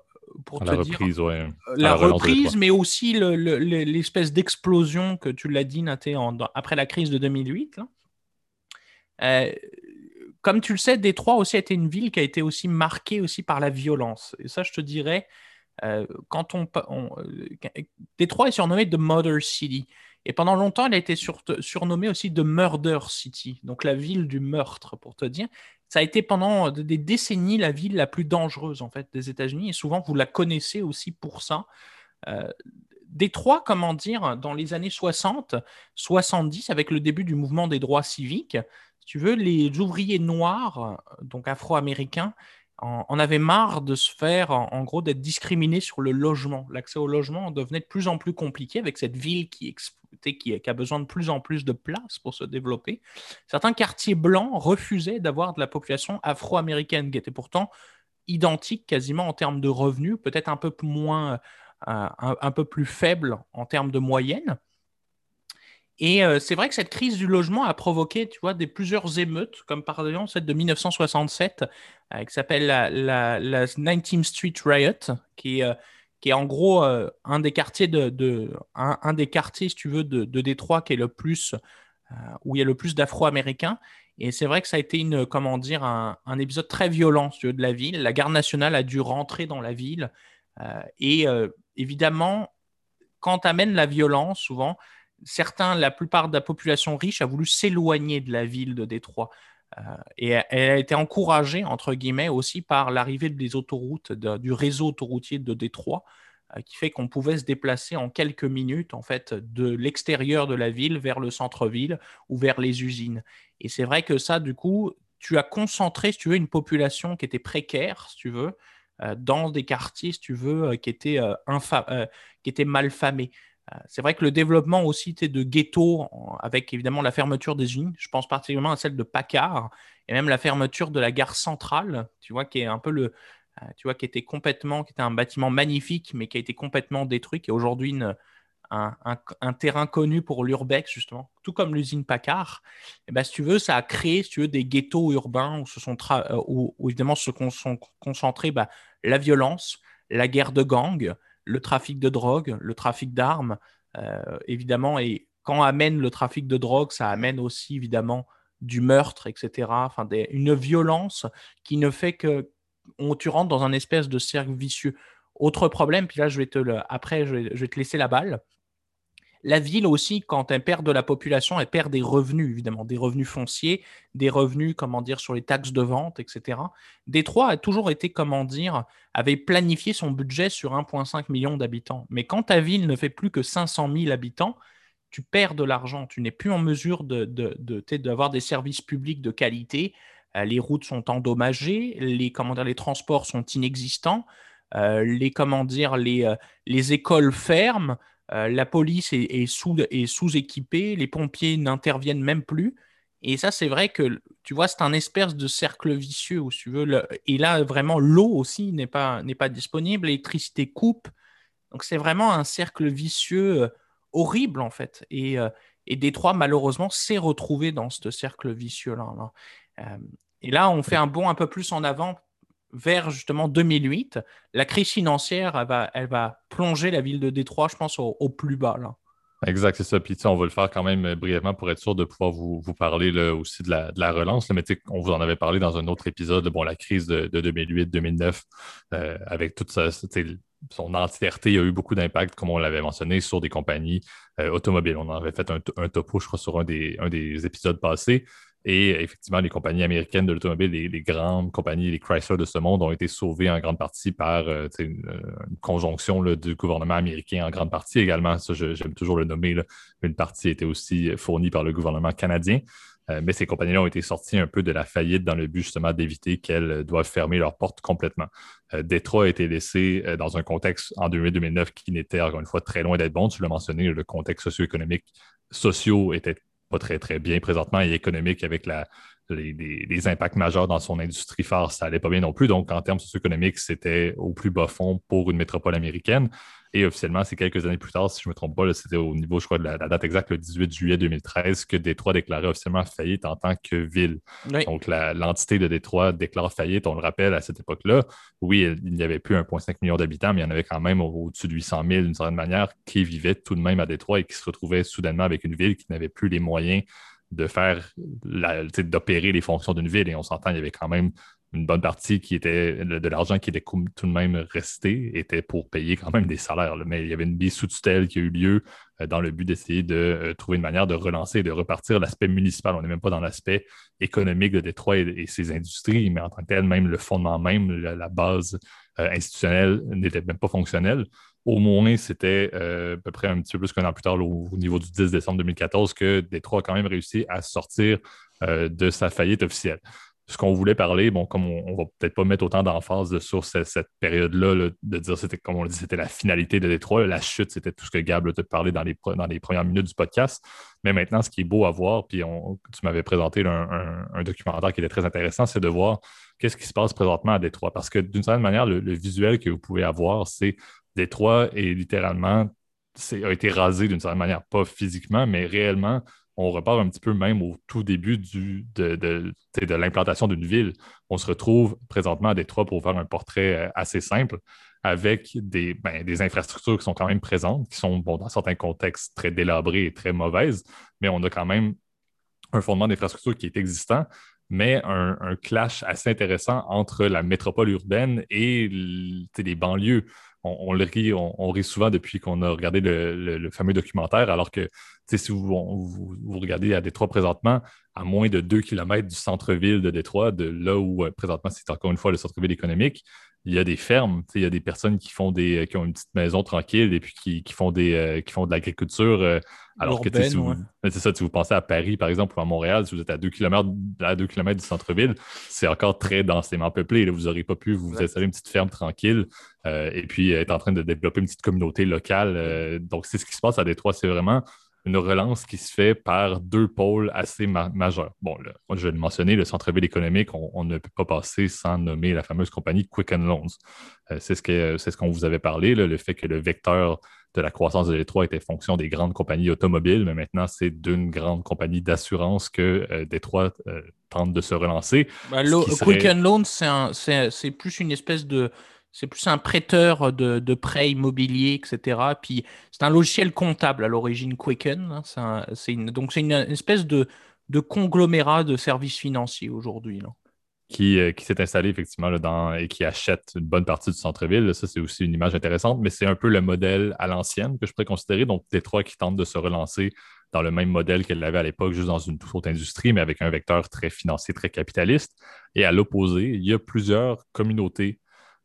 euh, la reprise, ouais. La, reprise, mais aussi l'espèce d'explosion que tu l'as dit, Naté, après la crise de 2008. comme tu le sais, Détroit aussi a été une ville qui a été aussi marquée aussi par la violence. Et ça, je te dirais, quand on, on Détroit est surnommé The Mother City. Et pendant longtemps, elle a été surnommée aussi de Murder City, donc la ville du meurtre, pour te dire. Ça a été pendant des décennies la ville la plus dangereuse en fait des États-Unis, et souvent vous la connaissez aussi pour ça. Euh, Détroit, comment dire, dans les années 60, 70, avec le début du mouvement des droits civiques, si tu veux, les ouvriers noirs, donc afro-américains, en, avait marre de se faire, en, gros, d'être discriminés sur le logement. L'accès au logement devenait de plus en plus compliqué avec cette ville qui, qui, qui, a besoin de plus en plus de place pour se développer. Certains quartiers blancs refusaient d'avoir de la population afro-américaine qui était pourtant identique quasiment en termes de revenus, peut-être un peu moins, euh, un, peu plus faible en termes de moyenne. Et euh, c'est vrai que cette crise du logement a provoqué, tu vois, des plusieurs émeutes, comme par exemple celle de 1967, euh, qui s'appelle la, la, 19th Street Riot, qui, euh, est en gros un des quartiers de, un, des quartiers, si tu veux, de, Détroit qui est le plus où il y a le plus d'Afro-Américains. Et c'est vrai que ça a été une, comment dire, un, épisode très violent tu veux, de la ville. La garde nationale a dû rentrer dans la ville. et évidemment, quand amène la violence, souvent, certains, la plupart de la population riche a voulu s'éloigner de la ville de Détroit. Euh, et elle a été encouragée, entre guillemets, aussi par l'arrivée des autoroutes, du réseau autoroutier de Détroit, euh, qui fait qu'on pouvait se déplacer en quelques minutes, en fait, de l'extérieur de la ville vers le centre-ville ou vers les usines. Et c'est vrai que ça, du coup, tu as concentré, si tu veux, une population qui était précaire, si tu veux, euh, dans des quartiers, si tu veux, qui étaient, qui étaient c'est vrai que le développement aussi de ghettos, avec évidemment la fermeture des usines, je pense particulièrement à celle de Paccard, et même la fermeture de la gare centrale, tu vois, qui est un peu le, euh, tu vois, qui était complètement, qui était un bâtiment magnifique, mais qui a été complètement détruit, qui est aujourd'hui un, un, terrain connu pour l'urbex, justement, tout comme l'usine Paccard. Et ben, si tu veux, ça a créé, tu veux, des ghettos urbains où, se sont euh, évidemment se sont concentrés bah, la violence, la guerre de gangs, le trafic de drogue, le trafic d'armes, euh, évidemment. Et quand amène le trafic de drogue, ça amène aussi évidemment du meurtre, etc. Une violence qui ne fait que on, tu rentres dans un espèce de cercle vicieux. Autre problème, puis là, je vais te le, après, je vais te laisser la balle. La ville aussi, quand elle perd de la population, elle perd des revenus, évidemment, des revenus fonciers, des revenus, comment dire, sur les taxes de vente, etc. Détroit a toujours été, comment dire, avait planifié son budget sur 1,5 million d'habitants. Mais quand ta ville ne fait plus que 500 000 habitants, tu perds de l'argent. Tu n'es plus en mesure de, d'avoir des services publics de qualité. Euh, les routes sont endommagées, les, comment dire, les transports sont inexistants, euh, les, comment dire, les, euh, les écoles ferment. Euh, la police est, sous, sous-équipée, les pompiers n'interviennent même plus. Et ça, c'est vrai que, tu vois, c'est un espèce de cercle vicieux, où tu veux. et là, vraiment, l'eau aussi n'est pas, n'est pas disponible, l'électricité coupe. Donc c'est vraiment un cercle vicieux horrible en fait. Et, et Détroit, malheureusement, s'est retrouvé dans ce cercle vicieux-là. et là, on fait un bond un peu plus en avant vers justement 2008. La crise financière, elle va, elle va plonger la ville de Détroit, je pense, au, plus bas. Là. Exact, c'est ça. Puis on va le faire quand même brièvement pour être sûr de pouvoir vous, parler aussi de la, relance. Mais on vous en avait parlé dans un autre épisode, bon, la crise de, 2008-2009, euh, avec toute son entièreté, il y a eu beaucoup d'impact, comme on l'avait mentionné, sur des compagnies euh, automobiles. On en avait fait un, un, topo, je crois, sur un des, un des épisodes passés. Et effectivement, les compagnies américaines de l'automobile, les, grandes compagnies, les Chrysler de ce monde, ont été sauvées en grande partie par euh, une, conjonction du gouvernement américain en grande partie également. Ça, j'aime toujours le nommer. Une partie était aussi fournie par le gouvernement canadien. Euh, mais ces compagnies-là ont été sorties un peu de la faillite dans le but justement d'éviter qu'elles doivent fermer leurs portes complètement. Euh, Détroit a été laissé dans un contexte en 2008-2009 qui n'était encore une fois très loin d'être bon. Tu l'as mentionné, le contexte socio-économique sociaux était pas très, très bien présentement et économique avec la, les, impacts majeurs dans son industrie phare, ça n'allait pas bien non plus. Donc, en termes socio-économiques, c'était au plus bas fond pour une métropole américaine. Et officiellement, c'est quelques années plus tard, si je ne me trompe pas, c'était au niveau, je crois, de la, date exacte, le 18 juillet 2013, que Détroit déclarait officiellement faillite en tant que ville. Donc, l'entité de Détroit déclare faillite. On le rappelle, à cette époque-là, oui, il n'y avait plus 1,5 million d'habitants, mais il y en avait quand même au-dessus de 800 000, d'une certaine manière, qui vivaient tout de même à Détroit et qui se retrouvaient soudainement avec une ville qui n'avait plus les moyens de faire d'opérer les fonctions d'une ville. Et on s'entend, il y avait quand même une bonne partie qui était de l'argent qui était tout de même resté était pour payer quand même des salaires. Mais il y avait une bise sous tutelle qui a eu lieu euh, dans le but d'essayer de euh, trouver une manière de relancer et de repartir l'aspect municipal. On n'est même pas dans l'aspect économique de Détroit et, ses industries, mais en tant que tel, même le fondement même, la, base euh, institutionnelle n'était même pas fonctionnelle. Au moins, c'était à peu près un petit peu plus qu'un an plus tard, au, niveau du 10 décembre 2014, que Détroit a quand même réussi à sortir de sa faillite officielle ce qu'on voulait parler, bon, comme on, ne va peut-être pas mettre autant d'emphase sur cette, période-là, de dire c'était, comme on le dit, c'était la finalité de Détroit. la chute, c'était tout ce que Gab t'a parlé dans les, dans les premières minutes du podcast. Mais maintenant, ce qui est beau à voir, puis tu m'avais présenté un, documentaire qui était très intéressant, c'est de voir qu'est-ce qui se passe présentement à Détroit. Parce que d'une certaine manière, le, visuel que vous pouvez avoir, c'est Détroit est littéralement a été rasé d'une certaine manière, pas physiquement, mais réellement on repart un petit peu même au tout début de, l'implantation d'une ville. On se retrouve présentement à Détroit pour faire un portrait euh, assez simple avec des, ben, des infrastructures qui sont quand même présentes, qui sont dans certains contextes très délabrées et très mauvaises, mais on a quand même un fondement d'infrastructure qui est existant, mais un, clash assez intéressant entre la métropole urbaine et les banlieues on, rit, souvent depuis qu'on a regardé le, fameux documentaire, alors que si vous, regardez à Détroit présentement, à moins de 2 km du centre-ville de Détroit, de là où euh, présentement c'est encore une fois le centre-ville économique, il y a des fermes, il y a des personnes qui font des qui ont une petite maison tranquille et puis qui, font des euh, qui font de l'agriculture. Euh, alors que si vous, c'est ça, si vous pensez à Paris, par exemple, ou à Montréal, si vous êtes à 2 km, à 2 km du centre-ville, c'est encore très densément peuplé. vous n'aurez pas pu vous installer une petite ferme tranquille euh, et puis être en train de développer une petite communauté locale. donc, c'est ce qui se passe à Détroit. C'est vraiment une relance qui se fait par deux pôles assez majeurs. Bon, je vais le mentionner, le centre-ville économique, on, ne peut pas passer sans nommer la fameuse compagnie Quicken Loans. Euh, c'est ce ce qu'on vous avait parlé, le fait que le vecteur de la croissance de Détroit était fonction des grandes compagnies automobiles, mais maintenant, c'est d'une grande compagnie d'assurance que euh, Détroit euh, tente de se relancer. Bah, Quicken Loans, c'est plus une espèce de c'est plus un prêteur de, prêts immobiliers, etc. Puis c'est un logiciel comptable à l'origine Quicken. Hein. donc c'est une, espèce de, conglomérat de services financiers aujourd'hui. Qui, euh, qui s'est installé effectivement dans, et qui achète une bonne partie du centre-ville. Ça, c'est aussi une image intéressante, mais c'est un peu le modèle à l'ancienne que je pourrais considérer. Donc, Détroit qui tente de se relancer dans le même modèle qu'elle avait à l'époque, juste dans une toute autre industrie, mais avec un vecteur très financier, très capitaliste. Et à l'opposé, il y a plusieurs communautés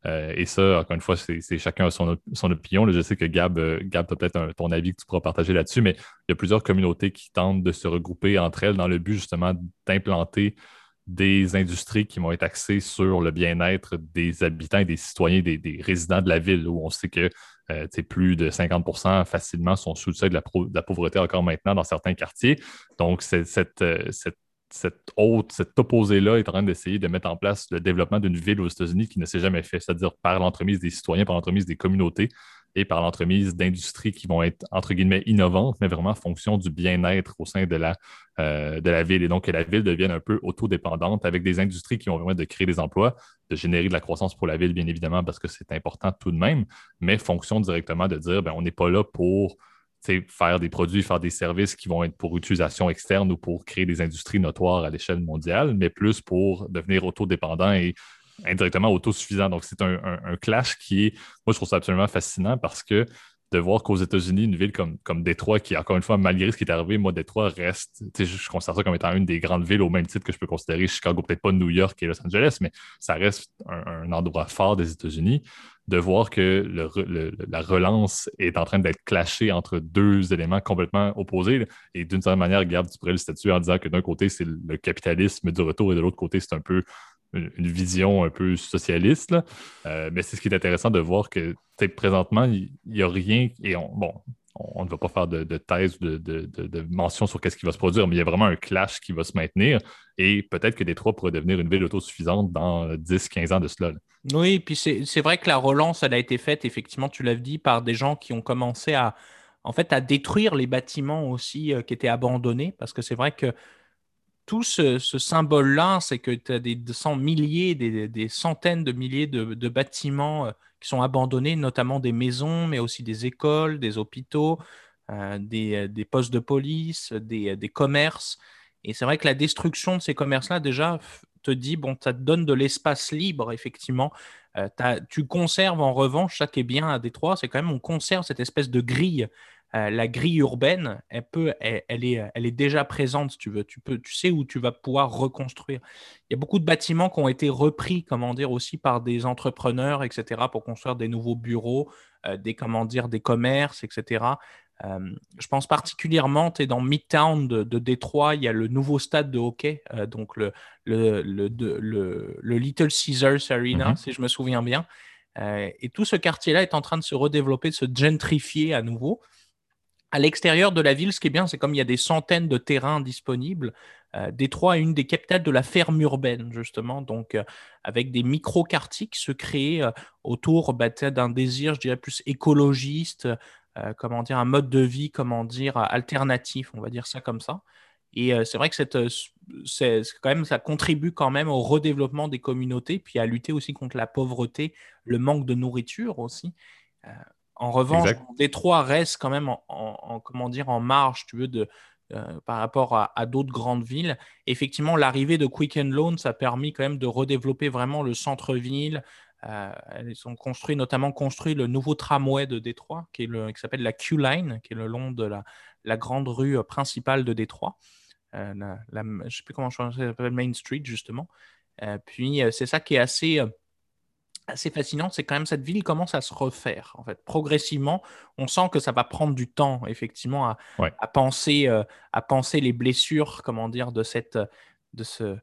euh, et ça, encore une fois, c'est chacun a son, opinion. je sais que Gab, euh, Gab tu as peut-être ton avis que tu pourras partager là-dessus, mais il y a plusieurs communautés qui tentent de se regrouper entre elles dans le but justement d'implanter des industries qui vont être axées sur le bien-être des habitants et des citoyens, des, résidents de la ville, où on sait que euh, plus de 50% facilement sont sous le seuil de la, pauvreté encore maintenant dans certains quartiers. Donc, cette, cette haute, cet opposé-là est en train d'essayer de mettre en place le développement d'une ville aux États-Unis qui ne s'est jamais fait, c'est-à-dire par l'entremise des citoyens, par l'entremise des communautés. et par l'entremise d'industries qui vont être, entre guillemets, innovantes, mais vraiment en fonction du bien-être au sein de la, euh, de la ville. Et donc, que la ville devienne un peu autodépendante avec des industries qui vont permettre de créer des emplois, de générer de la croissance pour la ville, bien évidemment, parce que c'est important tout de même, mais fonction directement de dire, ben, on n'est pas là pour faire des produits, faire des services qui vont être pour utilisation externe ou pour créer des industries notoires à l'échelle mondiale, mais plus pour devenir autodépendant et indirectement autosuffisant. Donc, c'est un, un, clash qui est, moi, je trouve ça absolument fascinant parce que de voir qu'aux États-Unis, une ville comme, comme Détroit, qui, encore une fois, malgré ce qui est arrivé, moi, Détroit reste, je, je considère ça comme étant une des grandes villes au même titre que je peux considérer Chicago, peut-être pas New York et Los Angeles, mais ça reste un, endroit fort des États-Unis. De voir que la relance est en train d'être clashée entre deux éléments complètement opposés. Et d'une certaine manière, Gab, tu pourrais le statuer en disant que d'un côté, c'est le capitalisme du retour et de l'autre côté, c'est un peu une vision un peu socialiste. Euh, mais c'est ce qui est intéressant de voir que présentement, il n'y a rien. Et on, bon, on ne va pas faire de, thèse, de, de, mention sur qu'est-ce qui va se produire, mais il y a vraiment un clash qui va se maintenir. Et peut-être que Détroit pourrait devenir une ville autosuffisante dans 10-15 ans de cela. Oui, puis c'est vrai que la relance, elle a été faite, effectivement, tu l'as dit, par des gens qui ont commencé à, détruire les bâtiments aussi euh, qui étaient abandonnés, parce que c'est vrai que tout ce, symbole-là, c'est que tu as des, milliers, des, centaines de milliers de, bâtiments euh, qui sont abandonnés, notamment des maisons, mais aussi des écoles, des hôpitaux, euh, des, postes de police, des, commerces. Et c'est vrai que la destruction de ces commerces-là, déjà, te dit, bon, ça te donne de l'espace libre, effectivement. Euh, tu conserves en revanche, ça qui est bien à Détroit, c'est quand même on conserve cette espèce de grille euh, la grille urbaine, elle, peut, elle, est, elle est déjà présente, si tu veux. Tu, peux, tu sais où tu vas pouvoir reconstruire. Il y a beaucoup de bâtiments qui ont été repris, comment dire, aussi par des entrepreneurs, etc., pour construire des nouveaux bureaux, euh, des, comment dire, des commerces, etc. Euh, je pense particulièrement, tu es dans Midtown de, Détroit, il y a le nouveau stade de hockey, donc le, le, le, Little Caesars Arena, mm-hmm. si je me souviens bien. et tout ce quartier-là est en train de se redévelopper, de se gentrifier à nouveau à l'extérieur de la ville, ce qui est bien, c'est comme il y a des centaines de terrains disponibles. Euh, Détroit est une des capitales de la ferme urbaine, justement, donc euh, avec des micro-quartiers qui se créent euh, autour bah, d'un désir, je dirais, plus écologiste, comment dire, un mode de vie, comment dire, alternatif, on va dire ça comme ça. Et c'est vrai que cette, c'est, quand même, ça contribue quand même au redéveloppement des communautés, puis à lutter aussi contre la pauvreté, le manque de nourriture aussi. En revanche, Détroit reste quand même en, comment dire, en marge, tu veux, de, euh, par rapport à, d'autres grandes villes. Effectivement, l'arrivée de Quicken Loans a permis quand même de redévelopper vraiment le centre-ville. Euh, elles ont construit, notamment construit le nouveau tramway de Détroit, qui, qui s'appelle la Q-Line, qui est le long de la, grande rue principale de Détroit. Euh, je ne sais plus comment ça s'appelle, Main Street, justement. puis, c'est ça qui est assez assez fascinant, c'est quand même cette ville commence à se refaire. En fait, progressivement, on sent que ça va prendre du temps, effectivement, à, à penser, euh, à penser les blessures, comment dire, de cette, de ce,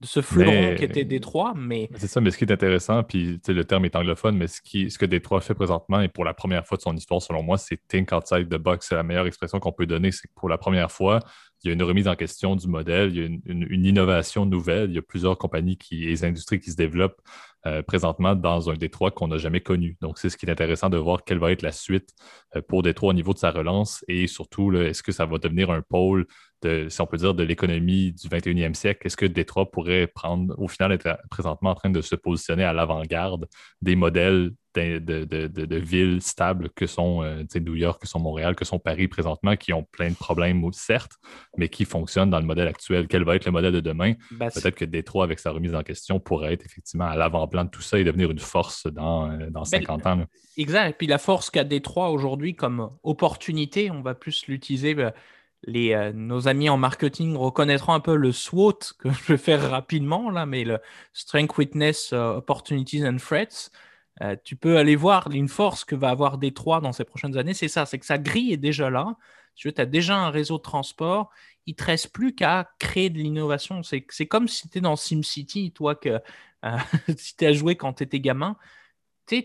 de ce fleuron qui était Détroit. Mais... C'est ça, mais ce qui est intéressant, puis le terme est anglophone, mais ce, qui, ce que Détroit fait présentement, et pour la première fois de son histoire, selon moi, c'est think outside the box. C'est la meilleure expression qu'on peut donner. C'est que pour la première fois, il y a une remise en question du modèle, il y a une, innovation nouvelle, il y a plusieurs compagnies qui, et industries qui se développent euh, présentement dans un Détroit qu'on n'a jamais connu. Donc, c'est ce qui est intéressant de voir quelle va être la suite euh, pour Détroit au niveau de sa relance et surtout, est-ce que ça va devenir un pôle de, si on peut dire, de l'économie du 21e siècle? Est-ce que Détroit pourrait prendre, au final, être présentement en train de se positionner à l'avant-garde des modèles de, de, villes stables que sont euh, New York, que sont Montréal, que sont Paris présentement, qui ont plein de problèmes, certes, mais qui fonctionnent dans le modèle actuel. Quel va être le modèle de demain? Ben, Peut-être que Détroit, avec sa remise en question, pourrait être effectivement à l'avant-plan de tout ça et devenir une force dans, euh, dans 50 ben, ans. Exact. Et puis la force qu'a Détroit aujourd'hui comme opportunité, on va plus l'utiliser. Ben, les, euh, nos amis en marketing reconnaîtront un peu le SWOT que je vais faire rapidement là, mais le Strength, Witness, Opportunities and Threats. Euh, tu peux aller voir une force que va avoir Détroit dans ces prochaines années, c'est ça, c'est que sa grille est déjà là. Tu as déjà un réseau de transport, il ne te reste plus qu'à créer de l'innovation. C'est comme si tu es dans SimCity, toi, que euh, si tu as joué quand tu étais gamin,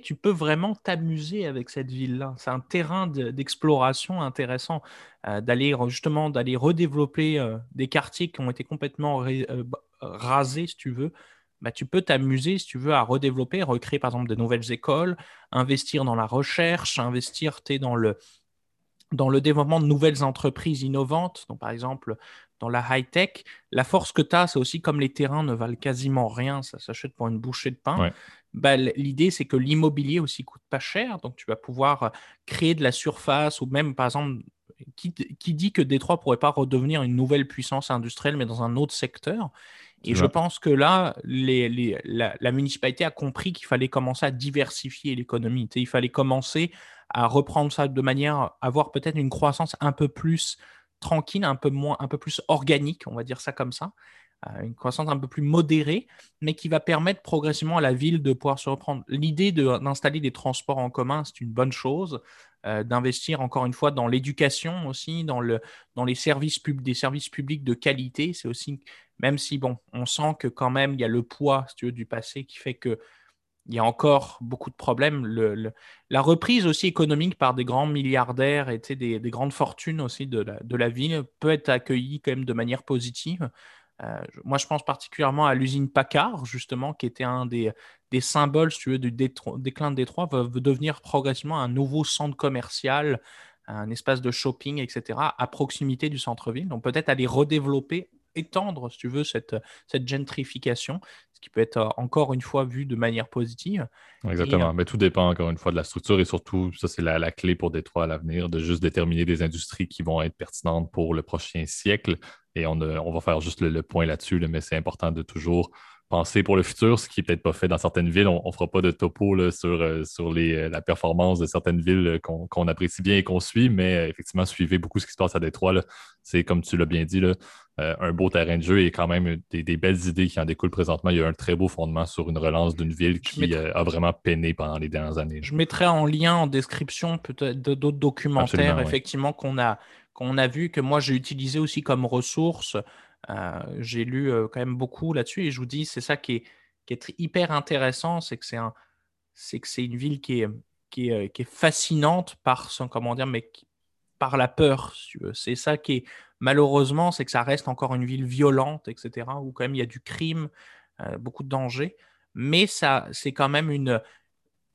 tu peux vraiment t'amuser avec cette ville-là. C'est un terrain d'exploration intéressant, euh, d'aller justement d'aller redévelopper des quartiers qui ont été complètement rasés, si tu veux, bah, tu peux t'amuser, si tu veux, à redévelopper, recréer par exemple de nouvelles écoles, investir dans la recherche, investir dans le, dans le développement de nouvelles entreprises innovantes, donc par exemple dans la high-tech. La force que tu as, c'est aussi comme les terrains ne valent quasiment rien, ça s'achète pour une bouchée de pain. Bah, l'idée, c'est que l'immobilier aussi coûte pas cher, donc tu vas pouvoir créer de la surface ou même, par exemple, qui, dit que Détroit pourrait pas redevenir une nouvelle puissance industrielle, mais dans un autre secteur. Et je pense que là, la, municipalité a compris qu'il fallait commencer à diversifier l'économie. Il fallait commencer à reprendre ça de manière à avoir peut-être une croissance un peu plus tranquille, un peu moins, un peu plus organique, on va dire ça comme ça, euh, une croissance un peu plus modérée, mais qui va permettre progressivement à la ville de pouvoir se reprendre. L'idée d'installer des transports en commun, c'est une bonne chose. Euh, d'investir encore une fois dans l'éducation aussi, dans, le, dans les services pub des services publics de qualité. C'est aussi, même si bon, on sent que quand même il y a le poids du passé qui fait que il y a encore beaucoup de problèmes. la reprise aussi économique par des grands milliardaires et des, des, grandes fortunes aussi de la, de la, ville peut être accueillie quand même de manière positive. Euh, moi, je pense particulièrement à l'usine Packard, justement, qui était un des, symboles, tu veux, du déclin de Détroit, va, devenir progressivement un nouveau centre commercial, un espace de shopping, etc., à proximité du centre-ville. Donc peut-être aller redévelopper étendre, si tu veux, cette, cette gentrification, ce qui peut être euh, encore une fois vu de manière positive. Exactement. Euh, Mais tout dépend encore une fois de la structure et surtout, ça, c'est la, clé pour Détroit à l'avenir, de juste déterminer des industries qui vont être pertinentes pour le prochain siècle. Et on, on va faire juste le, point là-dessus, mais c'est important de toujours penser pour le futur, ce qui n'est peut-être pas fait dans certaines villes. On ne fera pas de topo sur, euh, sur les, la performance de certaines villes qu'on apprécie bien et qu'on suit, mais effectivement, suivez beaucoup ce qui se passe à Détroit. C'est comme tu l'as bien dit, là, euh, un beau terrain de jeu et quand même des, belles idées qui en découlent présentement. Il y a un très beau fondement sur une relance d'une ville qui euh, a vraiment peiné pendant les dernières années. Je mettrai en lien en description peut-être d'autres documentaires, effectivement, qu'on a, qu'on a vu, que moi j'ai utilisé aussi comme ressource. Euh, j'ai lu quand même beaucoup là-dessus et je vous dis, c'est ça qui est, qui est hyper intéressant, c'est que c'est un, c'est que c'est une ville qui est, qui est, qui est fascinante par son, comment dire, mais par la peur, si. C'est ça qui est malheureusement, c'est que ça reste encore une ville violente, etc., où quand même il y a du crime, euh, beaucoup de dangers. Mais ça, c'est quand même une,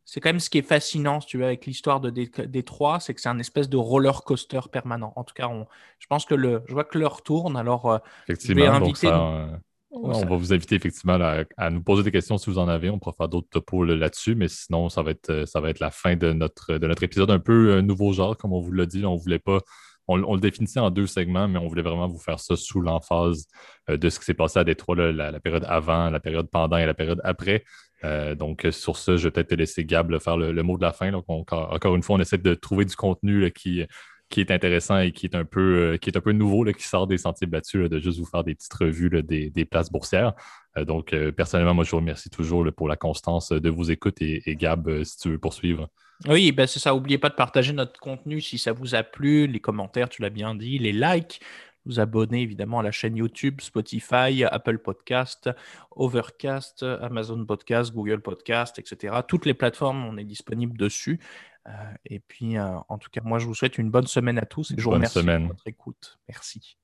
c'est quand même ce qui est fascinant, si tu veux, avec l'histoire de Détroit, c'est que c'est un espèce de roller coaster permanent. En tout cas, on, je pense que le, je vois que l'heure tourne, alors euh, effectivement, donc ça, on va vous inviter effectivement à, nous poser des questions si vous en avez. On pourra faire d'autres topos là-dessus, mais sinon, ça va être, ça va être la fin de notre, de notre épisode un peu euh, nouveau genre, comme on vous l'a dit. On voulait pas on, le définissait en deux segments, mais on voulait vraiment vous faire ça sous l'emphase euh, de ce qui s'est passé à Détroit, la, période avant, la période pendant et la période après. Euh, donc, sur ce, je vais peut-être te laisser Gab faire le, mot de la fin. encore, une fois, on essaie de trouver du contenu qui, qui est intéressant et qui est un peu, euh, qui est un peu nouveau, qui sort des sentiers battus, de juste vous faire des petites revues des, places boursières. donc, personnellement, moi, je vous remercie toujours pour la constance de vos écoutes et Gab, si tu veux poursuivre. Oui, ben c'est ça. N'oubliez pas de partager notre contenu si ça vous a plu, les commentaires, tu l'as bien dit, les likes, vous abonner évidemment à la chaîne YouTube, Spotify, Apple Podcast, Overcast, Amazon Podcast, Google Podcast, etc. Toutes les plateformes, on est disponible dessus. Euh, et puis, euh, en tout cas, moi, je vous souhaite une bonne semaine à tous et je vous remercie pour votre écoute. Merci.